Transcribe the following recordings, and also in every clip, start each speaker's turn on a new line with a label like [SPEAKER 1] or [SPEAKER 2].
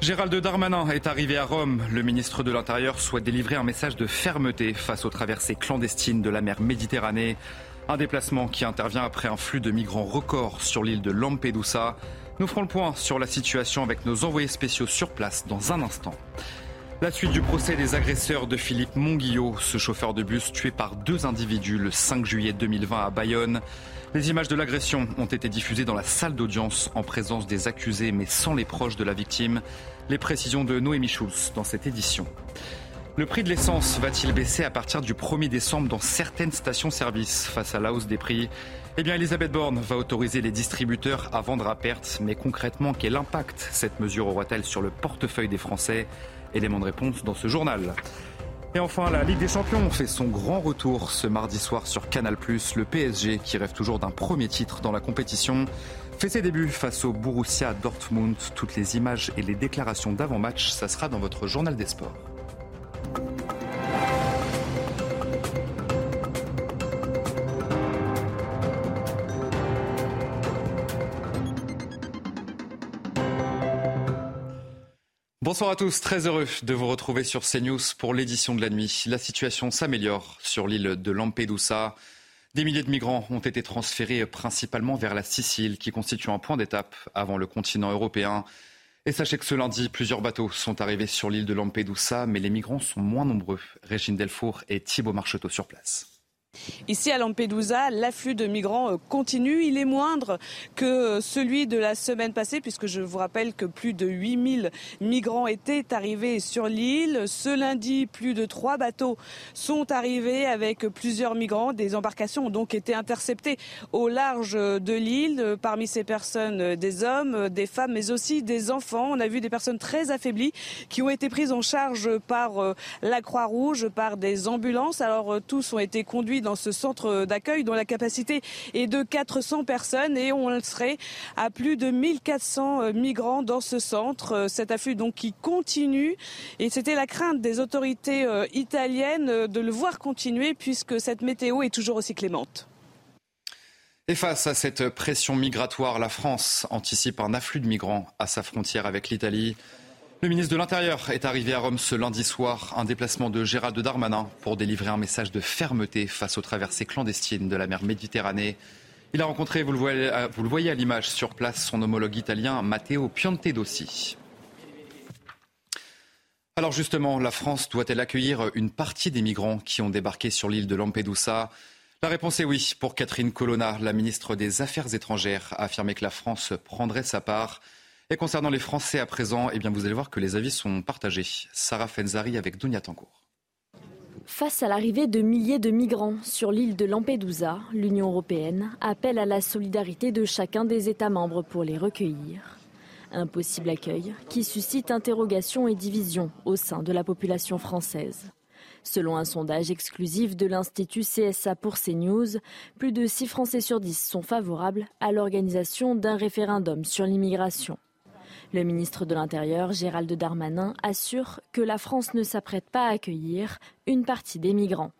[SPEAKER 1] Gérald Darmanin est arrivé à Rome. Le ministre de l'Intérieur souhaite délivrer un message de fermeté face aux traversées clandestines de la mer Méditerranée. Un déplacement qui intervient après un flux de migrants record sur l'île de Lampedusa. Nous ferons le point sur la situation avec nos envoyés spéciaux sur place dans un instant. La suite du procès des agresseurs de Philippe Monguillot, ce chauffeur de bus tué par deux individus le 5 juillet 2020 à Bayonne. Les images de l'agression ont été diffusées dans la salle d'audience en présence des accusés mais sans les proches de la victime. Les précisions de Noémie Schulz dans cette édition. Le prix de l'essence va-t-il baisser à partir du 1er décembre dans certaines stations-service face à la hausse des prix? Eh bien, Elisabeth Borne va autoriser les distributeurs à vendre à perte. Mais concrètement, quel impact cette mesure aura-t-elle sur le portefeuille des Français? Élément de réponse dans ce journal. Et enfin, la Ligue des Champions fait son grand retour ce mardi soir sur Canal+. Le PSG, qui rêve toujours d'un premier titre dans la compétition, fait ses débuts face au Borussia Dortmund. Toutes les images et les déclarations d'avant-match, ça sera dans votre journal des sports. Bonsoir à tous, très heureux de vous retrouver sur CNews pour l'édition de la nuit. La situation s'améliore sur l'île de Lampedusa. Des milliers de migrants ont été transférés principalement vers la Sicile, qui constitue un point d'étape avant le continent européen. Et sachez que ce lundi, plusieurs bateaux sont arrivés sur l'île de Lampedusa, mais les migrants sont moins nombreux. Régine Delfour et Thibault Marcheteau sur place.
[SPEAKER 2] Ici à Lampedusa, l'afflux de migrants euh, continue. Il est moindre que celui de la semaine passée, puisque je vous rappelle que plus de 8000 migrants étaient arrivés sur l'île. Ce lundi, plus de trois bateaux sont arrivés avec plusieurs migrants. Des embarcations ont donc été interceptées au large de l'île. Parmi ces personnes, des hommes, des femmes, mais aussi des enfants. On a vu des personnes très affaiblies qui ont été prises en charge par euh, la Croix-Rouge, par des ambulances. Alors euh, tous ont été conduits ce centre d'accueil dont la capacité est de 400 personnes et on serait à plus de 1400 euh, migrants dans ce centre. Euh, cet afflux donc qui continue et c'était la crainte des autorités euh, italiennes de le voir continuer puisque cette météo est toujours aussi clémente.
[SPEAKER 1] Et face à cette pression migratoire, la France anticipe un afflux de migrants à sa frontière avec l'Italie. Le ministre de l'Intérieur est arrivé à Rome ce lundi soir, un déplacement de Gérald Darmanin pour délivrer un message de fermeté face aux traversées clandestines de la mer Méditerranée. Il a rencontré, vous le voyez, euh, vous le voyez à l'image sur place, son homologue italien Matteo Piantedossi. Alors justement, la France doit-elle accueillir une partie des migrants qui ont débarqué sur l'île de Lampedusa? La réponse est oui pour Catherine Colonna, la ministre des Affaires étrangères, a affirmé que la France prendrait sa part. Et concernant les Français à présent, eh bien vous allez voir que les avis sont partagés. Sarah Fenzari avec Dunia Tancourt.
[SPEAKER 3] Face à l'arrivée de milliers de migrants sur l'île de Lampedusa, l'Union européenne appelle à la solidarité de chacun des États membres pour les recueillir. Un possible accueil qui suscite interrogations et divisions au sein de la population française. Selon un sondage exclusif de l'Institut CSA pour CNews, plus de 6 Français sur 10 sont favorables à l'organisation d'un référendum sur l'immigration. Le ministre de l'Intérieur, Gérald Darmanin, assure que la France ne s'apprête pas à accueillir une partie des migrants.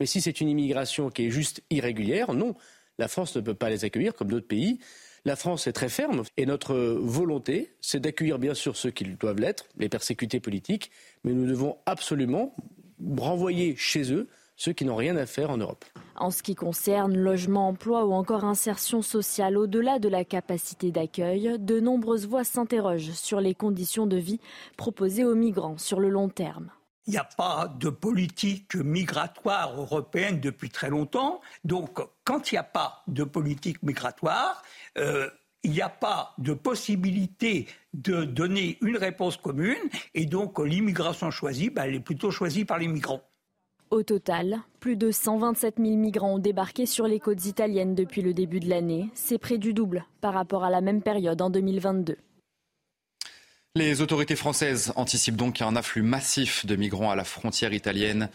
[SPEAKER 4] Mais si c'est une immigration qui est juste irrégulière, non, la France ne peut pas les accueillir comme d'autres pays. La France est très ferme et notre volonté, c'est d'accueillir bien sûr ceux qui doivent l'être, les persécutés politiques, mais nous devons absolument renvoyer chez eux ceux qui n'ont rien à faire en Europe.
[SPEAKER 3] En ce qui concerne logement, emploi ou encore insertion sociale, au-delà de la capacité d'accueil, de nombreuses voix s'interrogent sur les conditions de vie proposées aux migrants sur le long terme.
[SPEAKER 5] Il n'y a pas de politique migratoire européenne depuis très longtemps. Donc, quand il n'y a pas de politique migratoire, euh, il n'y a pas de possibilité de donner une réponse commune. Et donc, l'immigration choisie, ben, elle est plutôt choisie par les migrants.
[SPEAKER 3] Au total, plus de 127 000 migrants ont débarqué sur les côtes italiennes depuis le début de l'année. C'est près du double par rapport à la même période en 2022.
[SPEAKER 1] Les autorités françaises anticipent donc un afflux massif de migrants à la frontière italienne.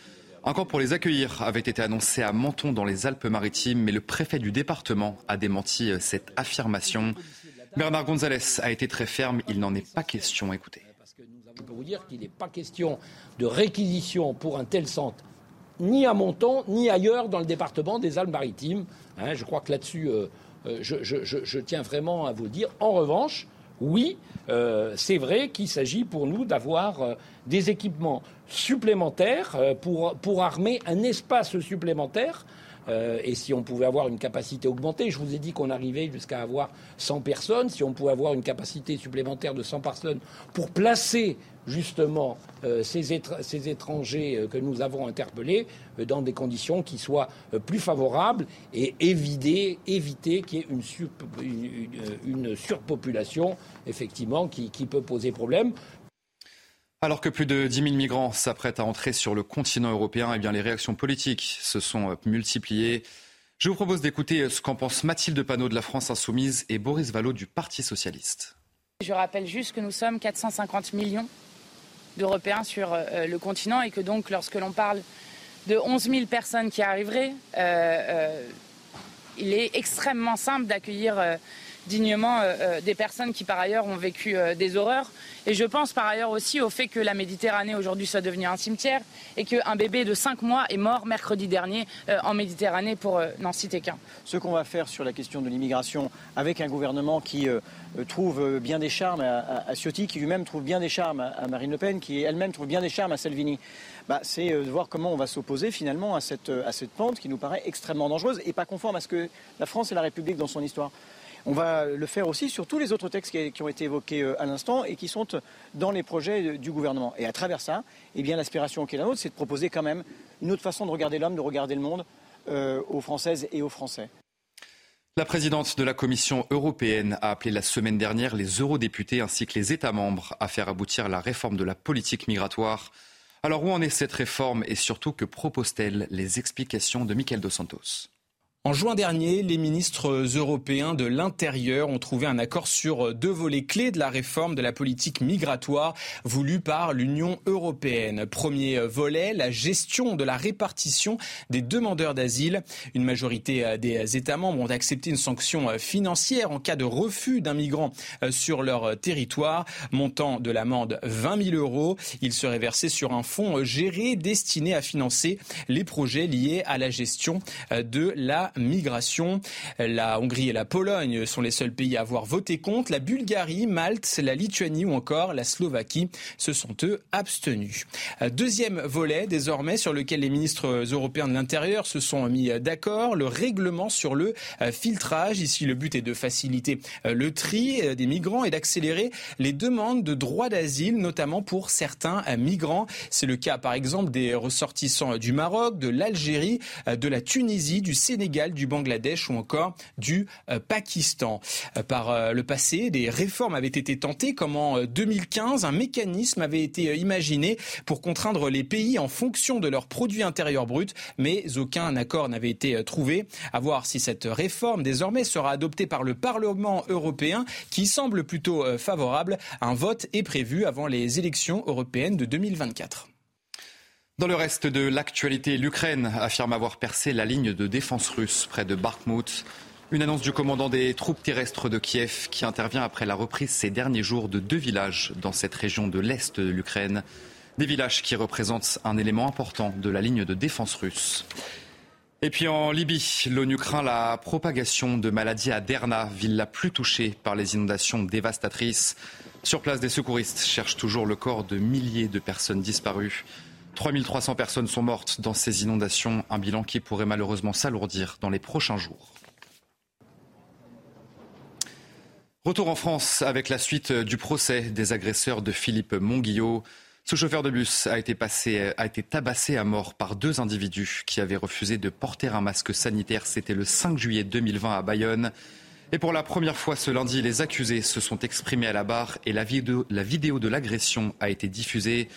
[SPEAKER 1] Un camp pour les accueillir avait été annoncé à Menton dans les Alpes-Maritimes, mais le préfet du département a démenti euh, cette affirmation. Bernard Gonzalez a été très ferme, il n'en est pas question. Écoutez.
[SPEAKER 6] Je peux vous dire qu'il n'est pas question de réquisition pour un tel centre ni à Monton, ni ailleurs dans le département des Alpes-Maritimes. Hein, je crois que là-dessus, euh, euh, je, tiens vraiment à vous dire. En revanche, oui, euh, c'est vrai qu'il s'agit pour nous d'avoir des équipements supplémentaires pour armer un espace supplémentaire euh, et si on pouvait avoir une capacité augmentée, je vous ai dit qu'on arrivait jusqu'à avoir 100 personnes, si on pouvait avoir une capacité supplémentaire de 100 personnes pour placer justement euh, ces, étrangers euh, que nous avons interpellés dans des conditions qui soient plus favorables et éviter, éviter qu'il y ait une, surpopulation effectivement qui peut poser problème.
[SPEAKER 1] Alors que plus de 10 000 migrants s'apprêtent à entrer sur le continent européen, eh bien les réactions politiques se sont euh, multipliées. Je vous propose d'écouter euh, ce qu'en pense Mathilde Panot de la France Insoumise et Boris Vallaud du Parti Socialiste.
[SPEAKER 7] Je rappelle juste que nous sommes 450 millions d'Européens sur euh, le continent et que donc lorsque l'on parle de 11 000 personnes qui arriveraient, il est extrêmement simple d'accueillir euh, des personnes qui par ailleurs ont vécu euh, des horreurs. Et je pense par ailleurs aussi au fait que la Méditerranée aujourd'hui soit devenue un cimetière et qu'un bébé de 5 mois est mort mercredi dernier en Méditerranée pour n'en citer qu'un.
[SPEAKER 8] Ce qu'on va faire sur la question de l'immigration avec un gouvernement qui trouve bien des charmes à, Ciotti, qui lui-même trouve bien des charmes à, Marine Le Pen, qui elle-même trouve bien des charmes à Salvini, bah, c'est de voir comment on va s'opposer finalement à cette, à cette pente qui nous paraît extrêmement dangereuse et pas conforme à ce que la France et la République dans son histoire. On va le faire aussi sur tous les autres textes qui ont été évoqués euh, à l'instant et qui sont dans les projets du gouvernement. Et à travers ça, eh bien, l'aspiration qui est la nôtre, c'est de proposer quand même une autre façon de regarder l'homme, de regarder le monde euh, aux Françaises et aux Français.
[SPEAKER 1] La présidente de la Commission européenne a appelé la semaine dernière les eurodéputés ainsi que les États membres à faire aboutir la réforme de la politique migratoire. Alors où en est cette réforme et surtout que propose-t-elle? Les explications de Michael Dos Santos.
[SPEAKER 9] En juin dernier, les ministres européens de l'Intérieur ont trouvé un accord sur deux volets clés de la réforme de la politique migratoire voulue par l'Union européenne. Premier volet, la gestion de la répartition des demandeurs d'asile. Une majorité des États membres ont accepté une sanction financière en cas de refus d'un migrant sur leur territoire, montant de l'amende 20 000 euros. Il serait versé sur un fonds géré destiné à financer les projets liés à la gestion de la migration. La Hongrie et la Pologne sont les seuls pays à avoir voté contre. La Bulgarie, Malte, la Lituanie ou encore la Slovaquie se sont eux abstenus. Deuxième volet désormais sur lequel les ministres européens de l'Intérieur se sont mis d'accord, le règlement sur le filtrage. Ici, le but est de faciliter le tri des migrants et d'accélérer les demandes de droit d'asile, notamment pour certains migrants. C'est le cas par exemple des ressortissants du Maroc, de l'Algérie, de la Tunisie, du Sénégal du Bangladesh ou encore du euh, Pakistan. Euh, par euh, le passé, des réformes avaient été tentées, comme en 2015, un mécanisme avait été imaginé pour contraindre les pays en fonction de leur produit intérieur brut, mais aucun accord n'avait été trouvé. À voir si cette réforme désormais sera adoptée par le Parlement européen, qui semble plutôt favorable. Un vote est prévu avant les élections européennes de 2024.
[SPEAKER 1] Dans le reste de l'actualité, l'Ukraine affirme avoir percé la ligne de défense russe près de Bakhmut. Une annonce du commandant des troupes terrestres de Kiev qui intervient après la reprise ces derniers jours de deux villages dans cette région de l'Est de l'Ukraine. Des villages qui représentent un élément important de la ligne de défense russe. Et puis en Libye, l'ONU craint la propagation de maladies à Derna, ville la plus touchée par les inondations dévastatrices. Sur place, des secouristes cherchent toujours le corps de milliers de personnes disparues. 3300 personnes sont mortes dans ces inondations, un bilan qui pourrait malheureusement s'alourdir dans les prochains jours. Retour en France avec la suite du procès des agresseurs de Philippe Monguillot. Ce chauffeur de bus a été, passé, a été tabassé à mort par deux individus qui avaient refusé de porter un masque sanitaire. C'était le 5 juillet 2020 à Bayonne. Et pour la première fois ce lundi, les accusés se sont exprimés à la barre et la vidéo de l'agression a été diffusée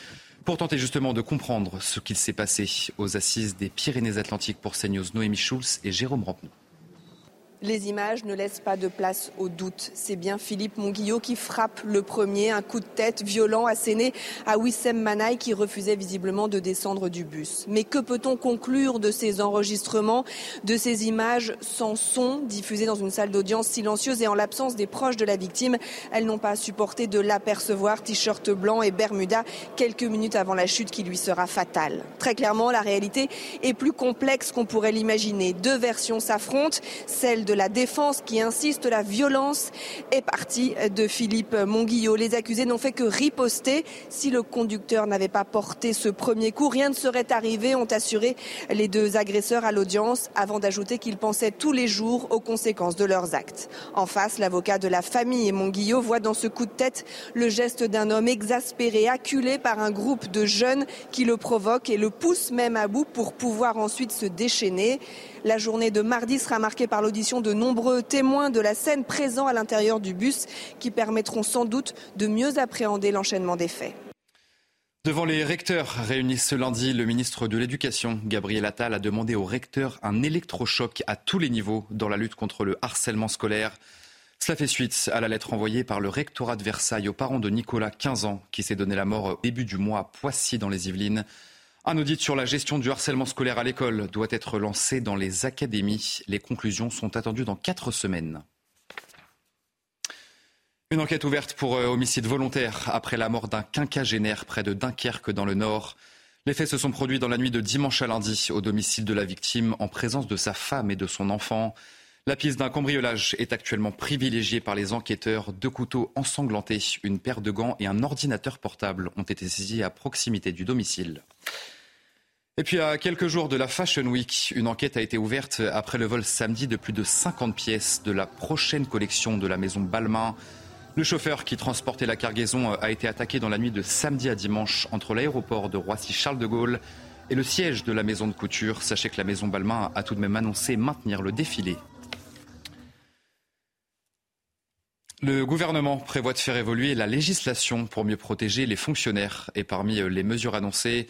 [SPEAKER 1] pour tenter justement de comprendre ce qu'il s'est passé aux assises des Pyrénées-Atlantiques pour CNews, Noémie Schulz et Jérôme Rampenou.
[SPEAKER 10] Les images ne laissent pas de place au doute. C'est bien Philippe Monguillot qui frappe le premier, un coup de tête violent asséné à Wissem Manaï qui refusait visiblement de descendre du bus. Mais que peut-on conclure de ces enregistrements, de ces images sans son diffusées dans une salle d'audience silencieuse et en l'absence des proches de la victime? Elles n'ont pas supporté de l'apercevoir, t-shirt blanc et Bermuda, quelques minutes avant la chute qui lui sera fatale. Très clairement, la réalité est plus complexe qu'on pourrait l'imaginer. Deux versions s'affrontent, celle de la défense qui insiste la violence est partie de Philippe Monguillot. Les accusés n'ont fait que riposter. Si le conducteur n'avait pas porté ce premier coup, rien ne serait arrivé, ont assuré les deux agresseurs à l'audience, avant d'ajouter qu'ils pensaient tous les jours aux conséquences de leurs actes. En face, l'avocat de la famille Monguillot voit dans ce coup de tête le geste d'un homme exaspéré, acculé par un groupe de jeunes qui le provoquent et le poussent même à bout pour pouvoir ensuite se déchaîner. La journée de mardi sera marquée par l'audition de nombreux témoins de la scène présents à l'intérieur du bus qui permettront sans doute de mieux appréhender l'enchaînement des faits.
[SPEAKER 1] Devant les recteurs réunis ce lundi, le ministre de l'Éducation, Gabriel Attal, a demandé aux recteurs un électrochoc à tous les niveaux dans la lutte contre le harcèlement scolaire. Cela fait suite à la lettre envoyée par le rectorat de Versailles aux parents de Nicolas, 15 ans, qui s'est donné la mort au début du mois à Poissy dans les Yvelines. Un audit sur la gestion du harcèlement scolaire à l'école doit être lancé dans les académies. Les conclusions sont attendues dans quatre semaines. Une enquête ouverte pour euh, homicide volontaire après la mort d'un quinquagénaire près de Dunkerque dans le Nord. Les faits se sont produits dans la nuit de dimanche à lundi au domicile de la victime en présence de sa femme et de son enfant. La piste d'un cambriolage est actuellement privilégiée par les enquêteurs. Deux couteaux ensanglantés, une paire de gants et un ordinateur portable ont été saisis à proximité du domicile. Et puis à quelques jours de la Fashion Week, une enquête a été ouverte après le vol samedi de plus de 50 pièces de la prochaine collection de la maison Balmain. Le chauffeur qui transportait la cargaison a été attaqué dans la nuit de samedi à dimanche entre l'aéroport de Roissy-Charles de Gaulle et le siège de la maison de couture. Sachez que la maison Balmain a tout de même annoncé maintenir le défilé. Le gouvernement prévoit de faire évoluer la législation pour mieux protéger les fonctionnaires. Et parmi les mesures annoncées,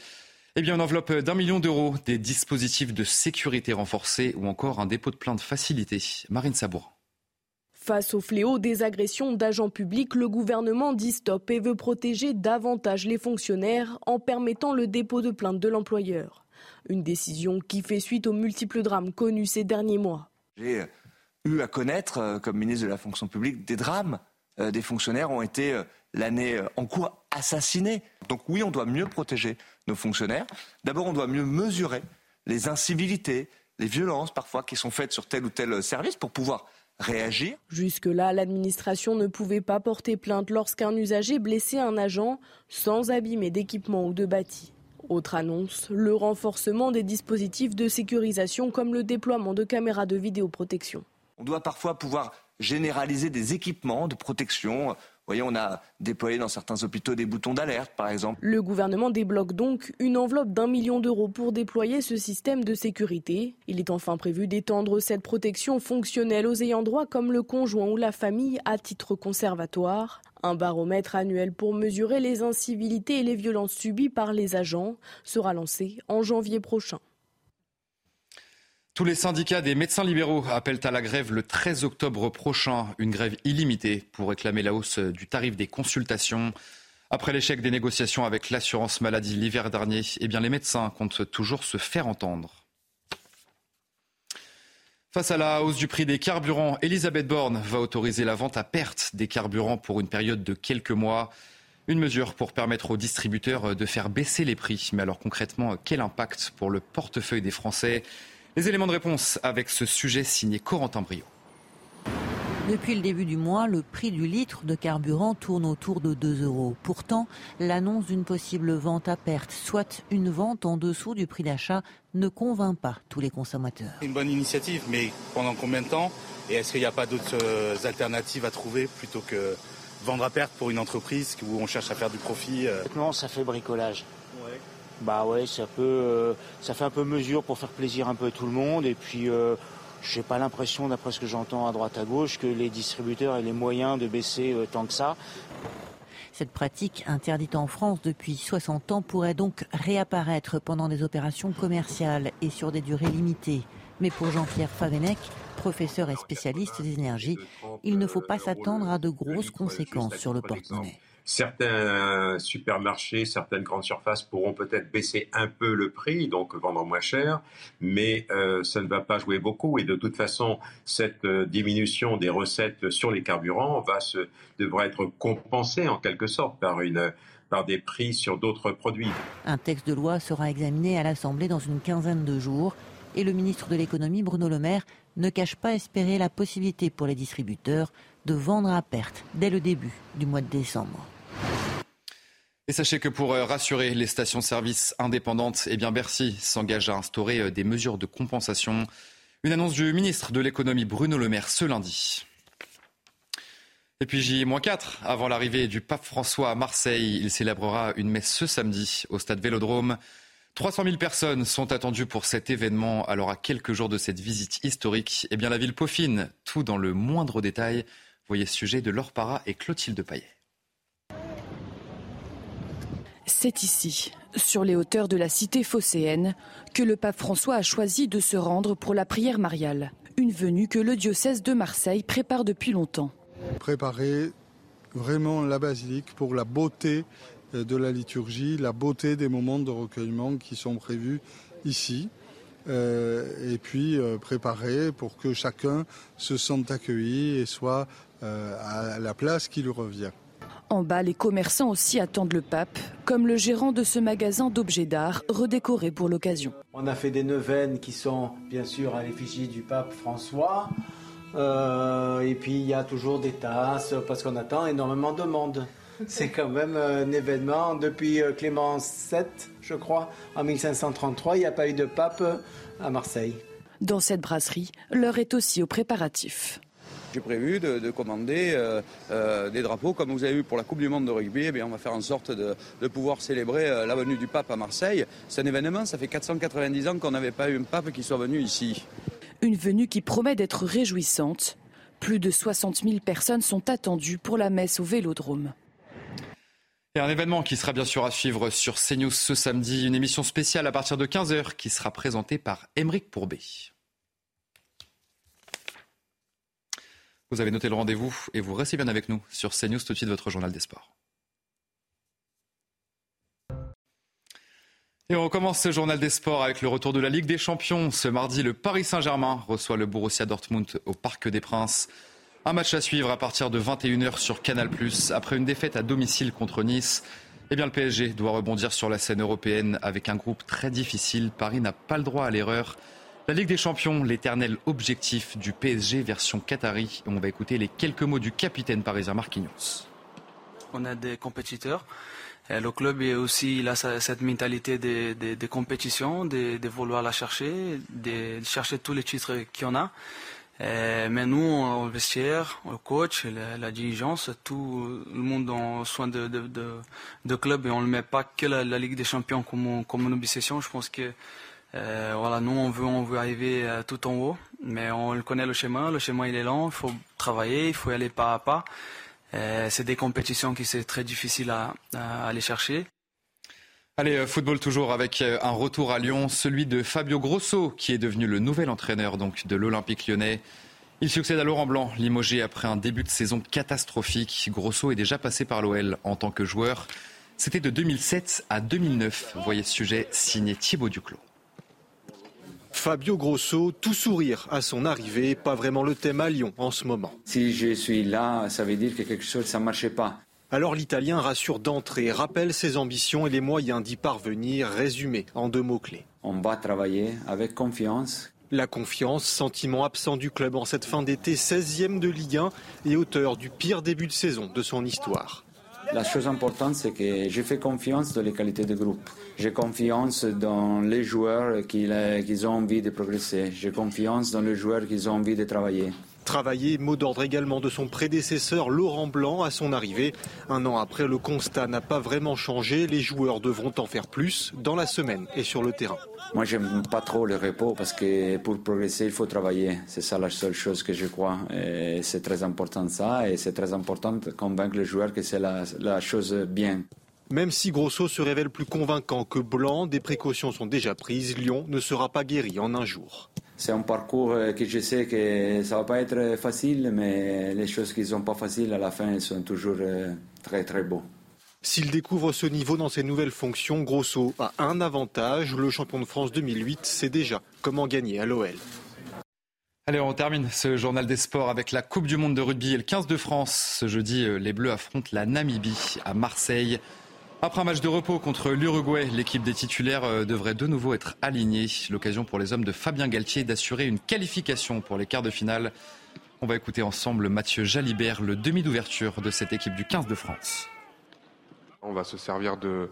[SPEAKER 1] eh bien, une enveloppe d'un million d'euros, des dispositifs de sécurité renforcés ou encore un dépôt de plainte facilité. Marine Sabour.
[SPEAKER 11] Face au fléau des agressions d'agents publics, le gouvernement dit stop et veut protéger davantage les fonctionnaires en permettant le dépôt de plainte de l'employeur. Une décision qui fait suite aux multiples drames connus ces derniers mois.
[SPEAKER 12] J'ai eu à connaître, euh, comme ministre de la fonction publique, des drames. Euh, des fonctionnaires ont été euh, l'année en cours assassinés. Donc oui, on doit mieux protéger nos fonctionnaires. D'abord, on doit mieux mesurer les incivilités, les violences parfois qui sont faites sur tel ou tel service pour pouvoir réagir.
[SPEAKER 11] Jusque-là, l'administration ne pouvait pas porter plainte lorsqu'un usager blessait un agent sans abîmer d'équipement ou de bâti. Autre annonce, le renforcement des dispositifs de sécurisation comme le déploiement de caméras de vidéoprotection.
[SPEAKER 12] On doit parfois pouvoir généraliser des équipements de protection voyez, on a déployé dans certains hôpitaux des boutons d'alerte, par exemple.
[SPEAKER 11] Le gouvernement débloque donc une enveloppe d'un million d'euros pour déployer ce système de sécurité. Il est enfin prévu d'étendre cette protection fonctionnelle aux ayants droit comme le conjoint ou la famille à titre conservatoire. Un baromètre annuel pour mesurer les incivilités et les violences subies par les agents sera lancé en janvier prochain.
[SPEAKER 1] Tous les syndicats des médecins libéraux appellent à la grève le 13 octobre prochain, une grève illimitée pour réclamer la hausse du tarif des consultations. Après l'échec des négociations avec l'assurance maladie l'hiver dernier, eh bien les médecins comptent toujours se faire entendre. Face à la hausse du prix des carburants, Elisabeth Borne va autoriser la vente à perte des carburants pour une période de quelques mois. Une mesure pour permettre aux distributeurs de faire baisser les prix. Mais alors concrètement, quel impact pour le portefeuille des Français? Les éléments de réponse avec ce sujet signé Corentin Brio.
[SPEAKER 13] Depuis le début du mois, le prix du litre de carburant tourne autour de 2 euros. Pourtant, l'annonce d'une possible vente à perte, soit une vente en dessous du prix d'achat, ne convainc pas tous les consommateurs.
[SPEAKER 14] Une bonne initiative, mais pendant combien de temps Et est-ce qu'il n'y a pas d'autres euh, alternatives à trouver plutôt que vendre à perte pour une entreprise où on cherche à faire du profit
[SPEAKER 15] euh Non, ça fait bricolage. Bah ouais, ça peut, euh, ça fait un peu mesure pour faire plaisir un peu à tout le monde. Et puis, euh, j'ai pas l'impression, d'après ce que j'entends à droite à gauche, que les distributeurs aient les moyens de baisser euh, tant que ça.
[SPEAKER 13] Cette pratique, interdite en France depuis 60 ans, pourrait donc réapparaître pendant des opérations commerciales et sur des durées limitées. Mais pour Jean-Pierre Favenec, professeur et spécialiste des énergies, il ne faut pas s'attendre à de grosses conséquences sur le porte-monnaie.
[SPEAKER 16] Certains supermarchés, certaines grandes surfaces pourront peut-être baisser un peu le prix, donc vendre moins cher, mais euh, ça ne va pas jouer beaucoup. Et de toute façon, cette euh, diminution des recettes sur les carburants va se, devra être compensée en quelque sorte par une par des prix sur d'autres produits.
[SPEAKER 13] Un texte de loi sera examiné à l'Assemblée dans une quinzaine de jours. Et le ministre de l'économie, Bruno Le Maire, ne cache pas espérer la possibilité pour les distributeurs de vendre à perte dès le début du mois de décembre.
[SPEAKER 1] Et sachez que pour euh, rassurer les stations-service indépendantes, eh Bercy s'engage à instaurer euh, des mesures de compensation. Une annonce du ministre de l'économie Bruno Le Maire ce lundi. Et puis J-4, avant l'arrivée du pape François à Marseille, il célébrera une messe ce samedi au stade Vélodrome. 300 000 personnes sont attendues pour cet événement. Alors à quelques jours de cette visite historique, eh la ville peaufine tout dans le moindre détail. Voyez sujet de Laure Para et Clotilde Paillet.
[SPEAKER 17] C'est ici, sur les hauteurs de la cité phocéenne, que le pape François a choisi de se rendre pour la prière mariale. Une venue que le diocèse de Marseille prépare depuis longtemps.
[SPEAKER 18] Préparer vraiment la basilique pour la beauté euh, de la liturgie, la beauté des moments de recueillement qui sont prévus ici. Euh, et puis euh, préparer pour que chacun se sente accueilli et soit à la place qui lui revient.
[SPEAKER 17] En bas, les commerçants aussi attendent le pape, comme le gérant de ce magasin d'objets d'art redécoré pour l'occasion.
[SPEAKER 19] On a fait des neuvaines qui sont bien sûr à l'effigie du pape François. et puis il y a toujours des tasses parce qu'on attend énormément de monde. C'est quand même un événement. Depuis euh, Clément VII, je crois, en 1533, il n'y a pas eu de pape à Marseille.
[SPEAKER 17] Dans cette brasserie, l'heure est aussi au préparatif.
[SPEAKER 20] J'ai prévu de, commander euh, euh, des drapeaux comme vous avez eu pour la Coupe du Monde de rugby. Eh on va faire en sorte de, pouvoir célébrer la venue du pape à Marseille. C'est un événement, ça fait 490 ans qu'on n'avait pas eu un pape qui soit venu ici.
[SPEAKER 17] Une venue qui promet d'être réjouissante. Plus de 60 000 personnes sont attendues pour la messe au Vélodrome.
[SPEAKER 1] Et un événement qui sera bien sûr à suivre sur CNews ce samedi, une émission spéciale à partir de 15h qui sera présentée par Émeric Pourbet. Vous avez noté le rendez-vous et vous restez bien avec nous sur CNews tout de suite votre journal des sports. Et on recommence ce journal des sports avec le retour de la Ligue des Champions. Ce mardi, le Paris Saint-Germain reçoit le Borussia Dortmund au Parc des Princes. Un match à suivre à partir de 21h sur Canal+. Après une défaite à domicile contre Nice, eh bien le PSG doit rebondir sur la scène européenne avec un groupe très difficile. Paris n'a pas le droit à l'erreur. La Ligue des Champions, l'éternel objectif du PSG version Qatari. On va écouter les quelques mots du capitaine parisien Marquinhos.
[SPEAKER 21] On a des compétiteurs. le club est aussi il a cette mentalité de, compétition, de, de, vouloir la chercher, de chercher tous les titres qu'il y en a. Euh, mais nous, au vestiaire, au coach, la, la, diligence, tout le monde en soin de, de, de, de, club et on ne met pas que la, Ligue des Champions comme, comme une obsession. Je pense que euh, voilà, nous, on veut, on veut arriver euh, tout en haut, mais on connaît le chemin. Le chemin, il est lent, il faut travailler, il faut y aller pas à pas. Euh, c'est des compétitions qui c'est très difficile à, aller chercher.
[SPEAKER 1] Allez, football toujours avec un retour à Lyon, celui de Fabio Grosso, qui est devenu le nouvel entraîneur donc, de l'Olympique lyonnais. Il succède à Laurent Blanc, limogé après un début de saison catastrophique. Grosso est déjà passé par l'OL en tant que joueur. C'était de 2007 à 2009. Voyez sujet signé Thibaut Duclos.
[SPEAKER 22] Fabio Grosso, tout sourire à son arrivée, pas vraiment le thème à Lyon en ce moment.
[SPEAKER 23] Si je suis là, ça veut dire que quelque chose ça marchait pas.
[SPEAKER 22] Alors l'Italien rassure d'entrée, rappelle ses ambitions et les moyens d'y parvenir, résumés en deux mots-clés.
[SPEAKER 23] On va travailler avec confiance.
[SPEAKER 22] La confiance, sentiment absent du club en cette fin d'été, 16e de Ligue 1 et auteur du pire début de saison de son histoire.
[SPEAKER 23] La chose importante, c'est que j'ai fait confiance dans les qualités de groupe. J'ai confiance dans les joueurs qui ont envie de progresser. J'ai confiance dans les joueurs qui ont envie de travailler.
[SPEAKER 22] Travailler, mot d'ordre également de son prédécesseur Laurent Blanc à son arrivée. Un an après, le constat n'a pas vraiment changé. Les joueurs devront en faire plus dans la semaine et sur le terrain.
[SPEAKER 23] Moi, j'aime pas trop le repos parce que pour progresser, il faut travailler. C'est ça la seule chose que je crois. C'est très important ça et c'est très important de convaincre les joueurs que c'est la, la chose bien.
[SPEAKER 22] Même si Grosso se révèle plus convaincant que Blanc, des précautions sont déjà prises. Lyon ne sera pas guéri en un jour.
[SPEAKER 23] C'est un parcours euh, que je sais que ça va pas être facile, mais les choses qui sont pas faciles à la fin sont toujours euh, très très beaux.
[SPEAKER 22] S'il découvre ce niveau dans ses nouvelles fonctions, Grosso a un avantage. Le champion de France 2008 sait déjà comment gagner à l'OL.
[SPEAKER 1] Allez, on termine ce journal des sports avec la Coupe du Monde de rugby et le 15 de France. Ce jeudi, euh, les Bleus affrontent la Namibie à Marseille. Après un match de repos contre l'Uruguay, l'équipe des titulaires euh, devrait de nouveau être alignée. L'occasion pour les hommes de Fabien Galtier d'assurer une qualification pour les quarts de finale. On va écouter ensemble Mathieu Jalibert, le demi d'ouverture de cette équipe du 15 de France.
[SPEAKER 24] On va se servir de,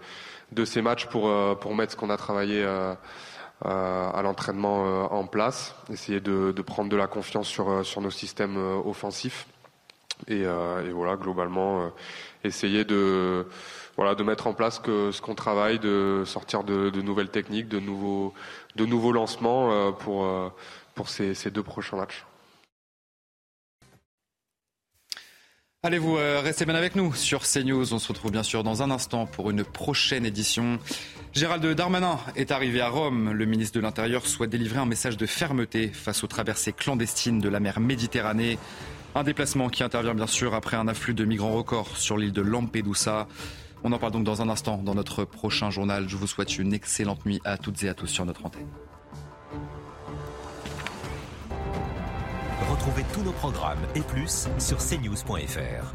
[SPEAKER 24] ces matchs pour, euh, pour mettre ce qu'on a travaillé euh, à l'entraînement en place, essayer de, prendre de la confiance sur, nos systèmes offensifs. Et voilà, globalement, essayer de voilà, de mettre en place ce qu'on travaille, de sortir de, nouvelles techniques, de nouveaux, de nouveaux lancements euh, pour, euh, pour ces, deux prochains matchs.
[SPEAKER 1] Allez, vous euh, restez bien avec nous sur CNews. On se retrouve bien sûr dans un instant pour une prochaine édition. Gérald Darmanin est arrivé à Rome. Le ministre de l'Intérieur souhaite délivrer un message de fermeté face aux traversées clandestines de la mer Méditerranée. Un déplacement qui intervient bien sûr après un afflux de migrants records sur l'île de Lampedusa. On en parle donc dans un instant dans notre prochain journal. Je vous souhaite une excellente nuit à toutes et à tous sur notre antenne.
[SPEAKER 25] Retrouvez tous nos programmes et plus sur cnews.fr.